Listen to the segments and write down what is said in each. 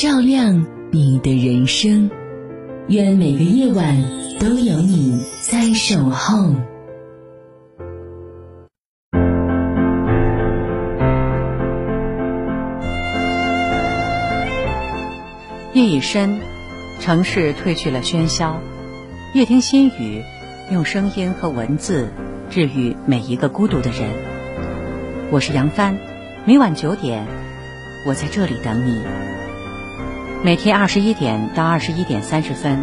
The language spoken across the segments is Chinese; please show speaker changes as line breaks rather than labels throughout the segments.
照亮你的人生。愿每个夜晚都有你在守候。
夜已深，城市褪去了喧嚣。夜听心语，用声音和文字治愈每一个孤独的人。我是杨帆，每晚九点，我在这里等你。每天二十一点到二十一点三十分，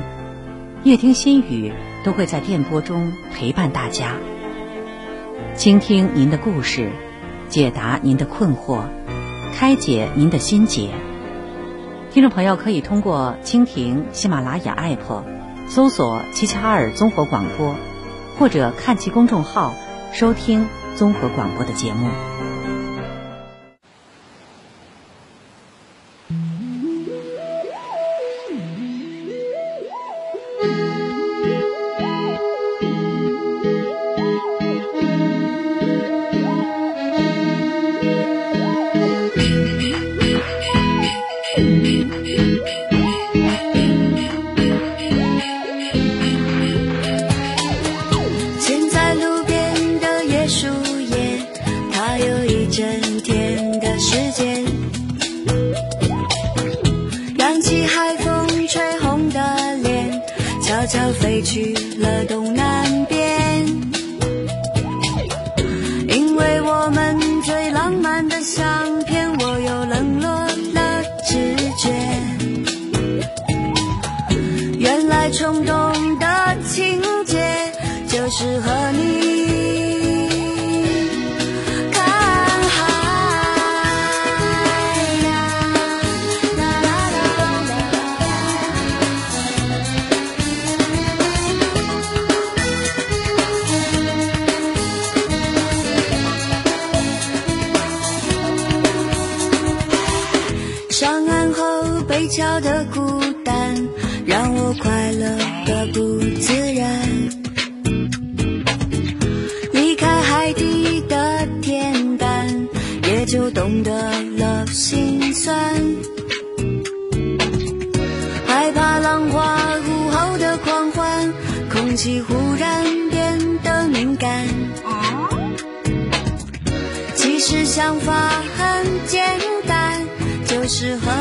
夜听心语都会在电波中陪伴大家，倾听您的故事，解答您的困惑，开解您的心结。听众朋友可以通过蜻蜓、喜马拉雅 APP 搜索“齐齐哈尔综合广播”，或者看其公众号收听综合广播的节目。
冲动的情节就是和你想法很简单，就是和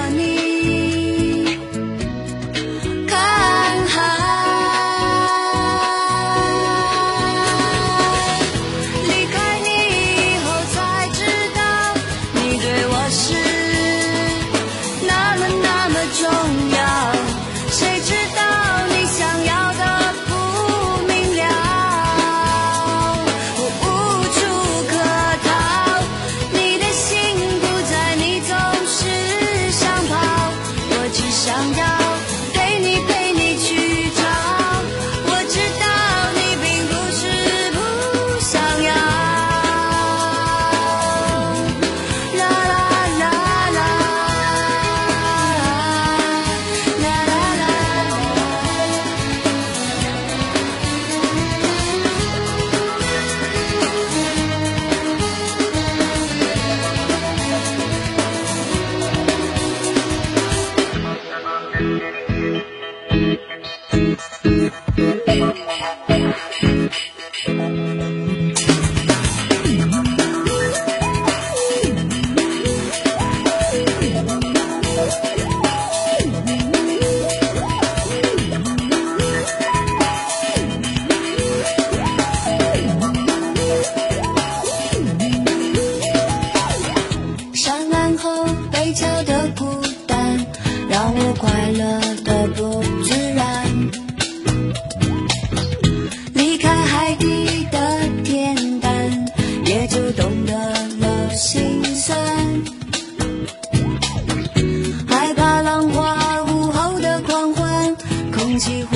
空气忽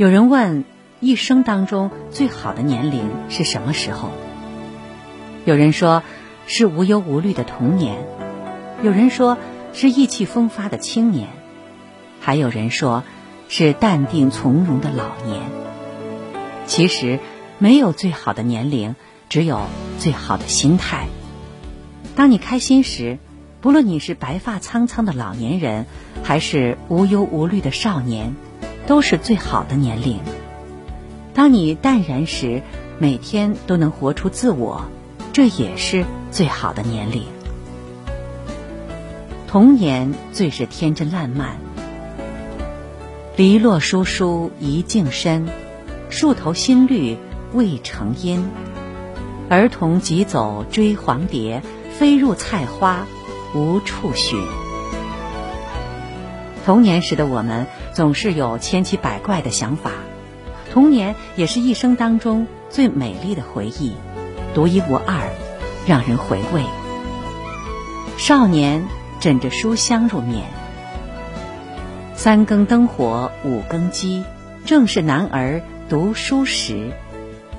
有人问，一生当中最好的年龄是什么时候？有人说是无忧无虑的童年，有人说是意气风发的青年，还有人说是淡定从容的老年。其实，没有最好的年龄，只有最好的心态。当你开心时，不论你是白发苍苍的老年人，还是无忧无虑的少年，都是最好的年龄。当你淡然时，每天都能活出自我，这也是最好的年龄。童年最是天真烂漫，篱落疏疏一径深，树头新绿未成阴。儿童急走追黄蝶，飞入菜花无处寻。童年时的我们总是有千奇百怪的想法，童年也是一生当中最美丽的回忆，独一无二，让人回味。少年枕着书香入眠，三更灯火五更鸡，正是男儿读书时。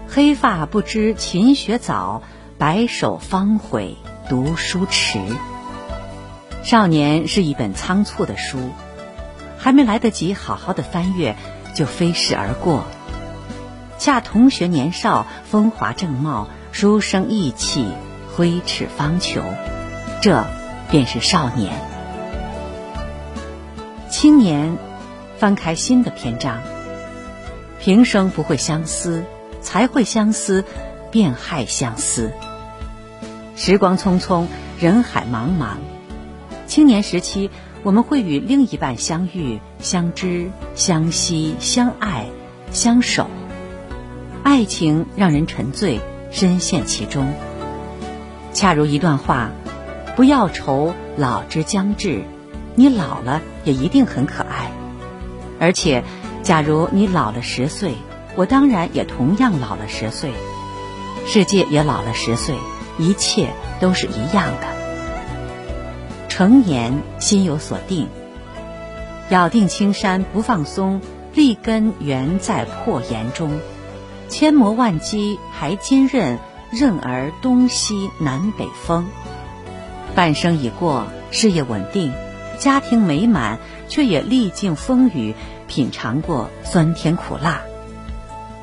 黑发不知勤学早，白首方悔读书迟。少年是一本仓促的书，还没来得及好好的翻阅，就飞逝而过。恰同学年少，风华正茂，书生意气，挥斥方遒，这便是少年。青年，翻开新的篇章，平生不会相思。才会相思，便害相思。时光匆匆，人海茫茫。青年时期，我们会与另一半相遇、相知、相惜、相爱、相守。爱情让人沉醉，深陷其中。恰如一段话：“不要愁老之将至，你老了也一定很可爱。而且，假如你老了十岁。”我当然也同样老了十岁，世界也老了十岁，一切都是一样的。成年心有所定，咬定青山不放松，立根原在破岩中。千磨万击还坚韧，任尔东西南北风。半生已过，事业稳定，家庭美满，却也历尽风雨，品尝过酸甜苦辣。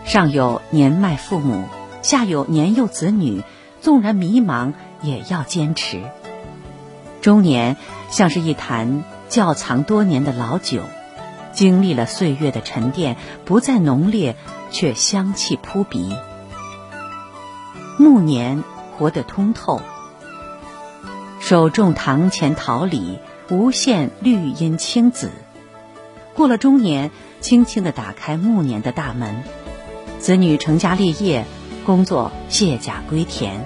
上有年迈父母，下有年幼子女，纵然迷茫，也要坚持。中年像是一坛窖藏多年的老酒，经历了岁月的沉淀，不再浓烈，却香气扑鼻。暮年活得通透，手种堂前桃李，无限绿荫青紫。过了中年，轻轻地打开暮年的大门。子女成家立业，工作卸甲归田，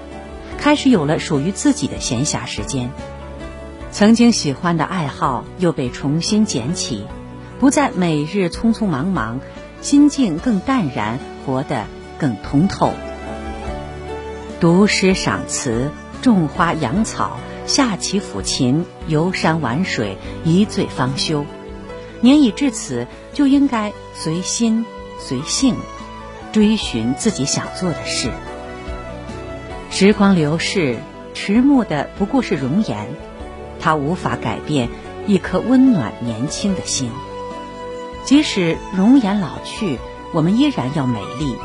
开始有了属于自己的闲暇时间。曾经喜欢的爱好又被重新捡起，不再每日匆匆忙忙，心境更淡然，活得更通透。读诗赏词，种花养草，下棋抚琴，游山玩水，一醉方休。年已至此，就应该随心随性，追寻自己想做的事。时光流逝，迟暮的不过是容颜。它无法改变一颗温暖年轻的心，即使容颜老去，我们依然要美丽；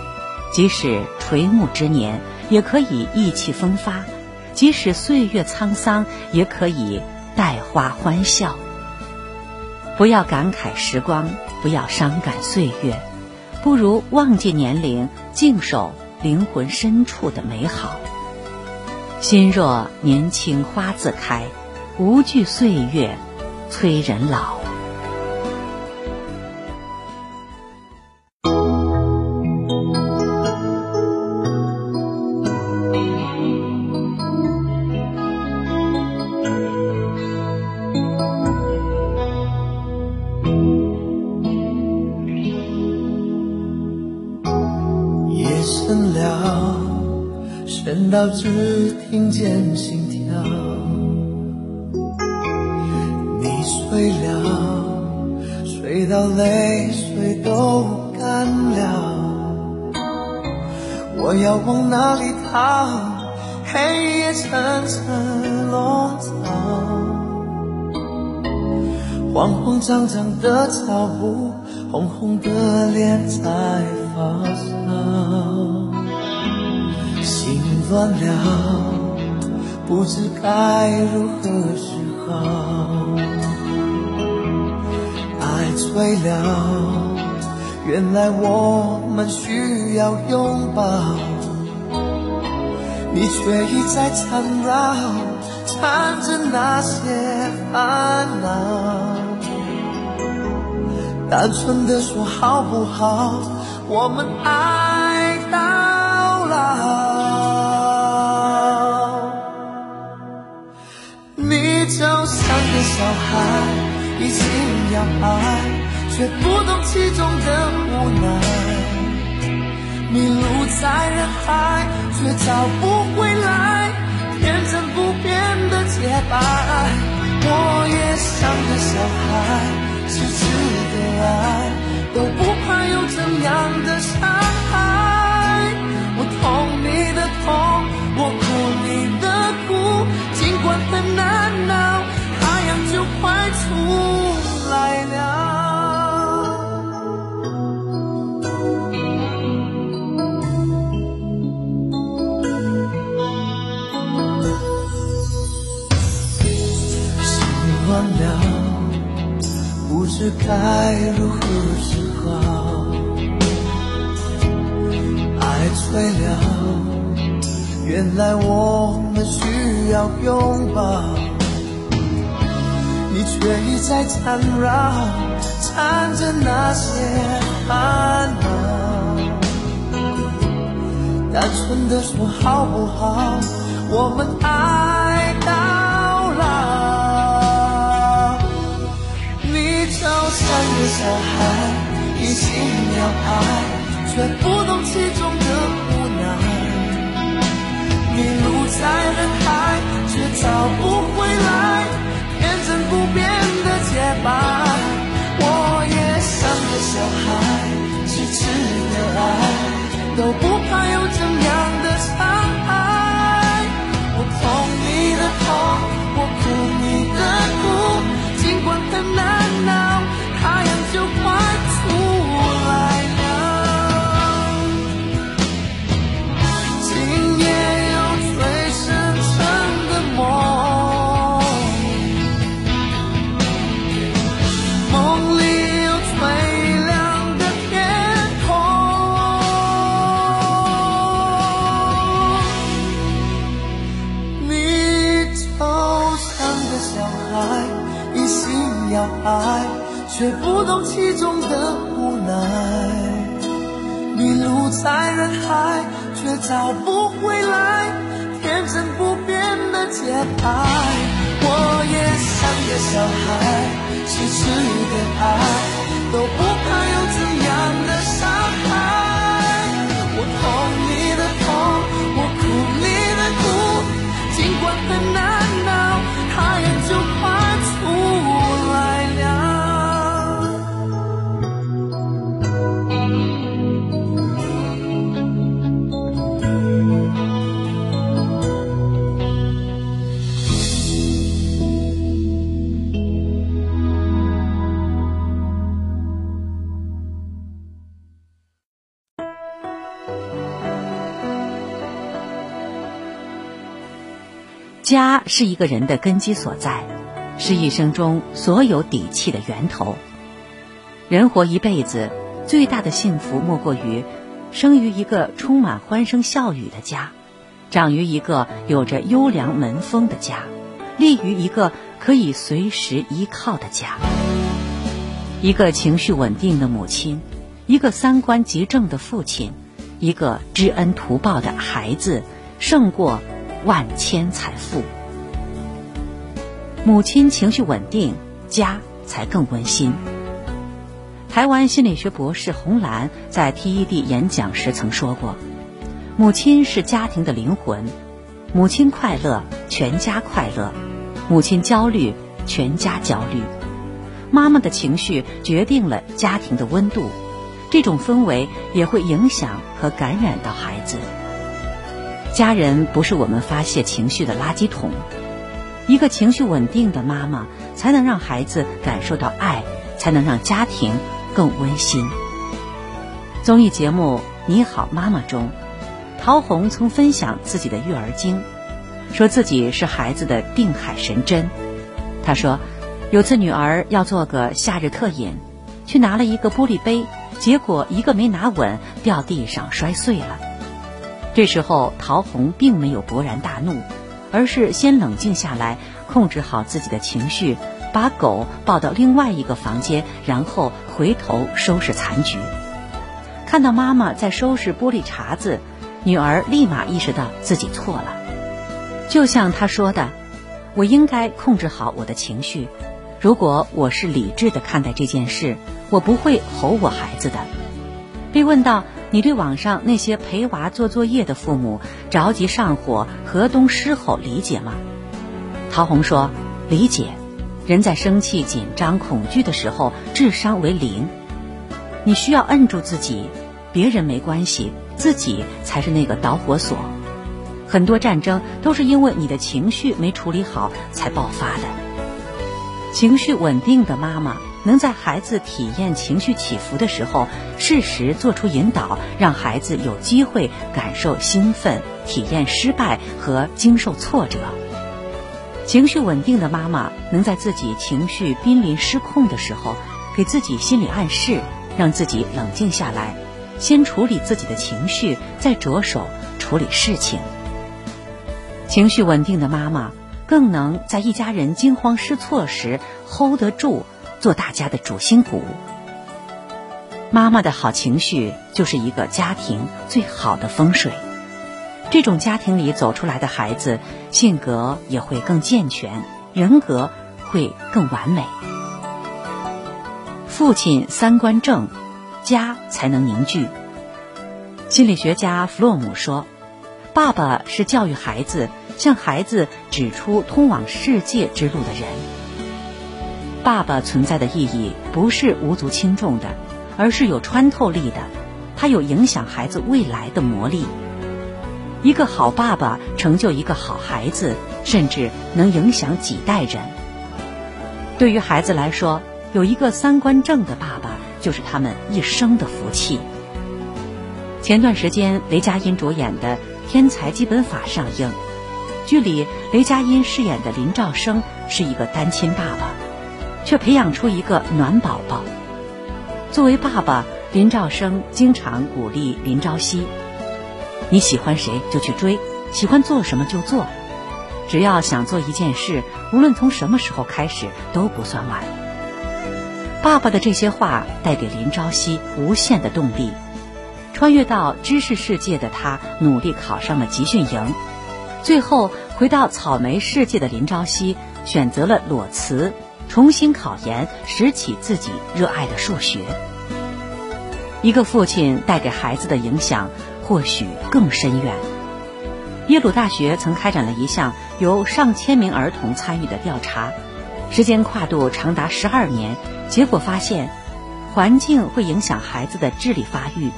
即使垂暮之年，也可以意气风发；即使岁月沧桑，也可以带花欢笑。不要感慨时光，不要伤感岁月，不如忘记年龄，静守灵魂深处的美好。心若年轻花自开。无惧岁月催人老。
夜深了，深到只听见心我要往哪里逃？黑夜层层笼罩，慌慌张张的脚步，红红的脸在发烧，心乱了，不知该如何是好。爱醉了，原来我们需要拥抱，你却一再缠绕，缠着那些烦恼。单纯的说好不好，我们爱到老。你就像个小孩。一心要爱，却不懂其中的无奈。迷路在人海，却找不回来天真不变的洁白。我也像个小孩，痴痴的爱，都不怕有怎样的伤害。我痛你的痛，我哭你的苦，尽管很难熬。太阳就快出来了，不知该如何是好，爱醉了，原来我们需要拥抱。你却一再缠绕，缠着那些烦恼。单纯的说好不好？我们爱你就像个小孩，一心要爱，却不懂其中的无奈。迷路在人海，却找不回来。天真不变的洁白，我也像个小孩，痴痴的爱，都不怕有怎样的
家是一个人的根基所在，是一生中所有底气的源头。人活一辈子，最大的幸福莫过于生于一个充满欢声笑语的家，长于一个有着优良门风的家，立于一个可以随时依靠的家。一个情绪稳定的母亲，一个三观极正的父亲，一个知恩图报的孩子，胜过万千财富。母亲情绪稳定，家才更温馨。台湾心理学博士洪兰在 TED 演讲时曾说过：“母亲是家庭的灵魂，母亲快乐，全家快乐；母亲焦虑，全家焦虑。妈妈的情绪决定了家庭的温度，这种氛围也会影响和感染到孩子。家人不是我们发泄情绪的垃圾桶，一个情绪稳定的妈妈，才能让孩子感受到爱，才能让家庭更温馨。综艺节目《你好，妈妈》中，陶虹曾分享自己的育儿经，说自己是孩子的定海神针。她说，有次女儿要做个夏日特饮，去拿了一个玻璃杯，结果一个没拿稳，掉地上摔碎了。这时候，陶虹并没有勃然大怒，而是先冷静下来，控制好自己的情绪，把狗抱到另外一个房间，然后回头收拾残局。看到妈妈在收拾玻璃碴子，女儿立马意识到自己错了。就像她说的：“我应该控制好我的情绪。如果我是理智的看待这件事，我不会吼我孩子的。”被问到你对网上那些陪娃做作业的父母着急上火、河东狮吼理解吗？陶虹说：“理解。人在生气、紧张、恐惧的时候，智商为零。你需要摁住自己，别人没关系，自己才是那个导火索。很多战争都是因为你的情绪没处理好才爆发的。情绪稳定的妈妈。”能在孩子体验情绪起伏的时候，适时做出引导，让孩子有机会感受兴奋、体验失败和经受挫折。情绪稳定的妈妈能在自己情绪濒临失控的时候，给自己心理暗示，让自己冷静下来，先处理自己的情绪，再着手处理事情。情绪稳定的妈妈更能在一家人惊慌失措时 hold 得住。做大家的主心骨。妈妈的好情绪就是一个家庭最好的风水。这种家庭里走出来的孩子，性格也会更健全，人格会更完美。父亲三观正，家才能凝聚。心理学家弗洛姆说：“爸爸是教育孩子、向孩子指出通往世界之路的人。”爸爸存在的意义不是无足轻重的，而是有穿透力的。他有影响孩子未来的魔力。一个好爸爸成就一个好孩子，甚至能影响几代人。对于孩子来说，有一个三观正的爸爸，就是他们一生的福气。前段时间，雷佳音主演的《天才基本法》上映，剧里雷佳音饰演的林兆生是一个单亲爸爸。却培养出一个暖宝宝。作为爸爸，林兆生经常鼓励林朝夕：“你喜欢谁就去追，喜欢做什么就做，只要想做一件事，无论从什么时候开始都不算晚。”爸爸的这些话带给林朝夕无限的动力。穿越到知识世界的他，努力考上了集训营。最后回到草莓世界的林朝夕，选择了裸辞，重新考研，拾起自己热爱的数学。一个父亲带给孩子的影响，或许更深远。耶鲁大学曾开展了一项由上千名儿童参与的调查，时间跨度长达十二年，结果发现，环境会影响孩子的智力发育。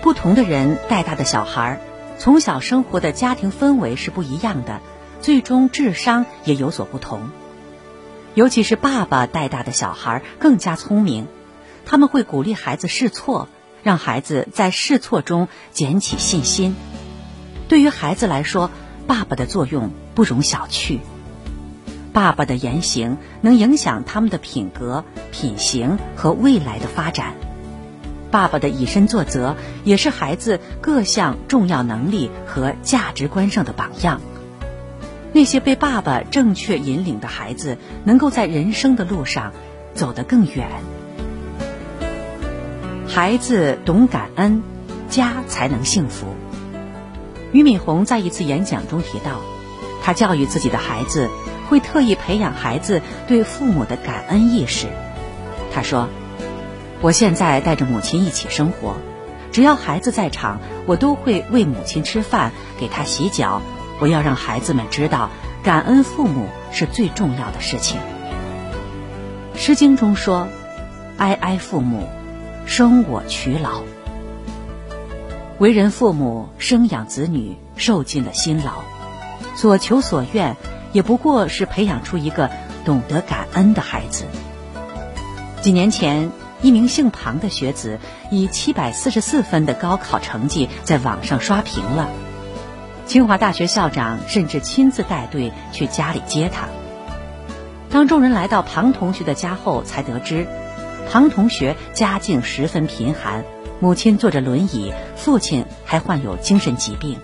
不同的人带大的小孩，从小生活的家庭氛围是不一样的，最终智商也有所不同。尤其是爸爸带大的小孩更加聪明，他们会鼓励孩子试错，让孩子在试错中捡起信心。对于孩子来说，爸爸的作用不容小觑。爸爸的言行能影响他们的品格、品行和未来的发展。爸爸的以身作则，也是孩子各项重要能力和价值观上的榜样。那些被爸爸正确引领的孩子，能够在人生的路上走得更远。孩子懂感恩，家才能幸福。俞敏洪在一次演讲中提到，他教育自己的孩子，会特意培养孩子对父母的感恩意识。他说。我现在带着母亲一起生活，只要孩子在场，我都会为母亲吃饭，给她洗脚。我要让孩子们知道，感恩父母是最重要的事情。《诗经》中说：“哀哀父母，生我劬劳。”为人父母，生养子女，受尽了辛劳，所求所愿，也不过是培养出一个懂得感恩的孩子。几年前。一名姓庞的学子以七百四十四分的高考成绩在网上刷屏了，清华大学校长甚至亲自带队去家里接他。当众人来到庞同学的家后，才得知，庞同学家境十分贫寒，母亲坐着轮椅，父亲还患有精神疾病，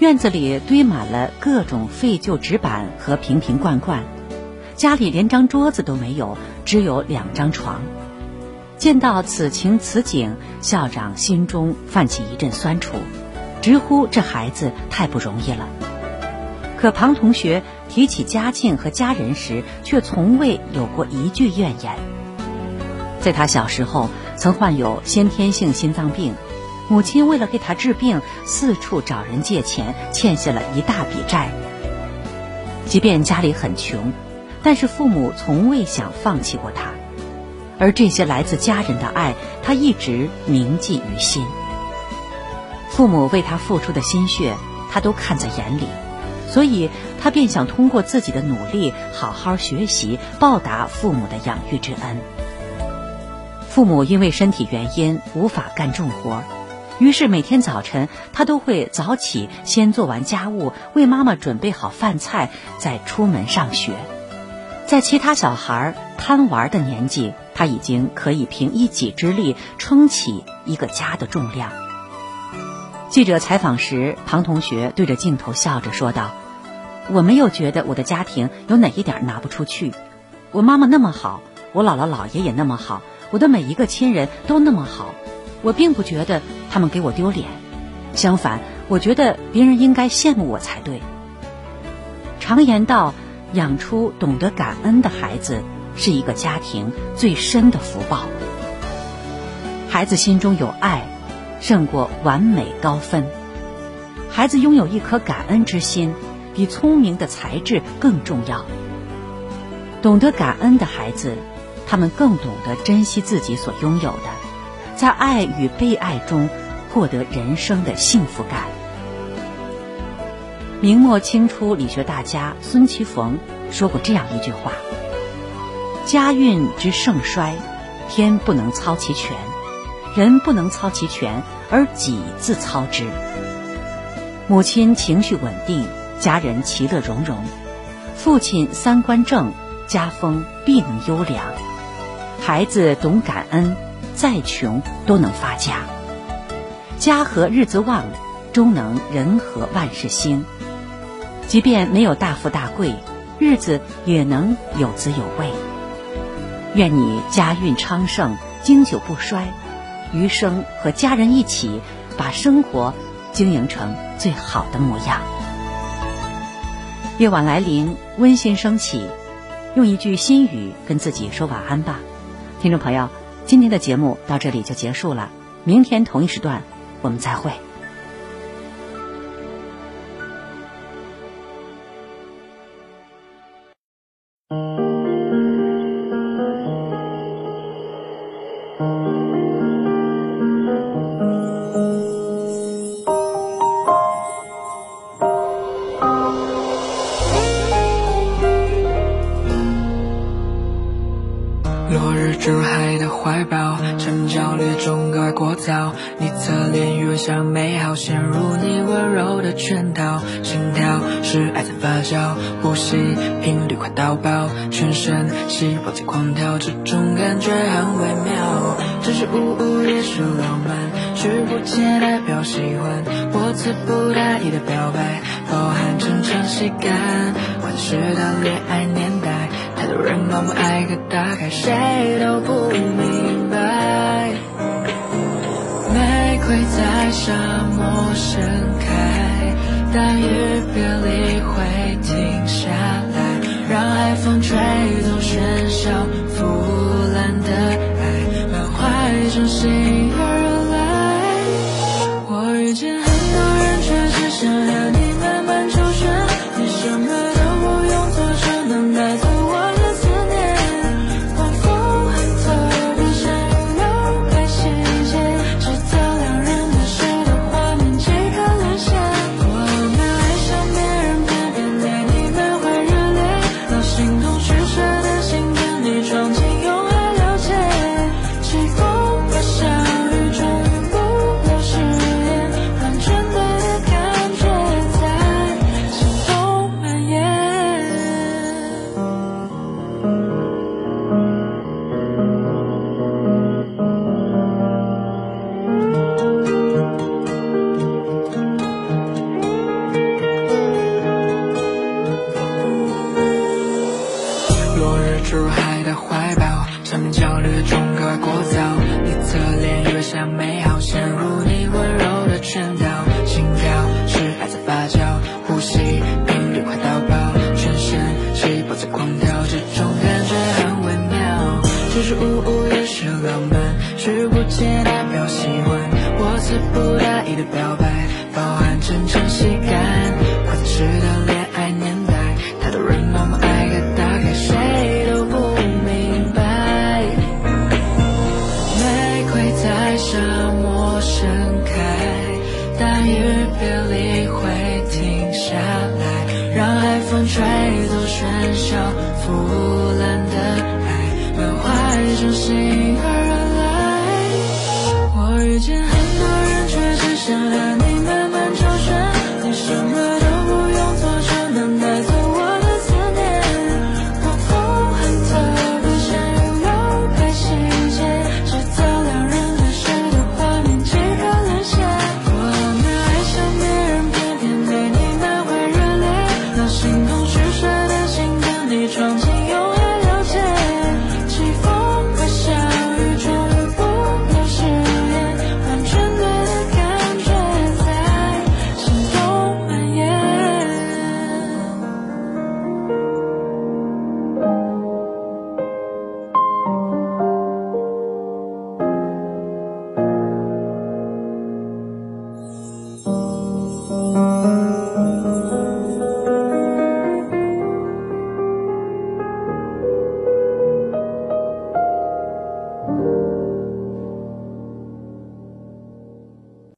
院子里堆满了各种废旧纸板和瓶瓶罐罐，家里连张桌子都没有，只有两张床。见到此情此景，校长心中泛起一阵酸楚，直呼这孩子太不容易了。可庞同学提起家庆和家人时，却从未有过一句怨言。在他小时候，曾患有先天性心脏病，母亲为了给他治病，四处找人借钱，欠下了一大笔债。即便家里很穷，但是父母从未想放弃过他。而这些来自家人的爱，他一直铭记于心。父母为他付出的心血，他都看在眼里，所以他便想通过自己的努力，好好学习，报答父母的养育之恩。父母因为身体原因无法干重活，于是每天早晨他都会早起，先做完家务，为妈妈准备好饭菜，再出门上学。在其他小孩贪玩的年纪，他已经可以凭一己之力撑起一个家的重量。记者采访时，庞同学对着镜头笑着说道：“我没有觉得我的家庭有哪一点拿不出去。我妈妈那么好，我姥姥姥爷也那么好，我的每一个亲人都那么好，我并不觉得他们给我丢脸。相反，我觉得别人应该羡慕我才对。”常言道。养出懂得感恩的孩子，是一个家庭最深的福报。孩子心中有爱，胜过完美高分。孩子拥有一颗感恩之心，比聪明的才智更重要。懂得感恩的孩子，他们更懂得珍惜自己所拥有的，在爱与被爱中获得人生的幸福感。明末清初理学大家孙其逢说过这样一句话：“家运之盛衰，天不能操其权，人不能操其权，而己自操之。”母亲情绪稳定，家人其乐融融；父亲三观正，家风必能优良；孩子懂感恩，再穷都能发家。家和日子旺，终能人和万事兴。即便没有大富大贵，日子也能有滋有味。愿你家运昌盛，经久不衰；余生和家人一起把生活经营成最好的模样。夜晚来临，温馨升起，用一句心语跟自己说晚安吧。听众朋友，今天的节目到这里就结束了，明天同一时段我们再会。
落日之海的怀抱，生命焦虑中格外聒噪。你侧脸越像美好，陷入你温柔的圈套。心跳是爱在发酵，呼吸频率快到爆，全身细胞在狂跳，这种感觉很微妙。只是呜呜也是浪漫，视不见代表喜欢，我词不达意的表白，包含真诚喜感，或者是的恋爱。太多人把我爱个大概，谁都不明白。玫瑰在沙漠盛开，大雨别离会停下来，让海风吹走喧嚣，腐烂的爱，满怀真心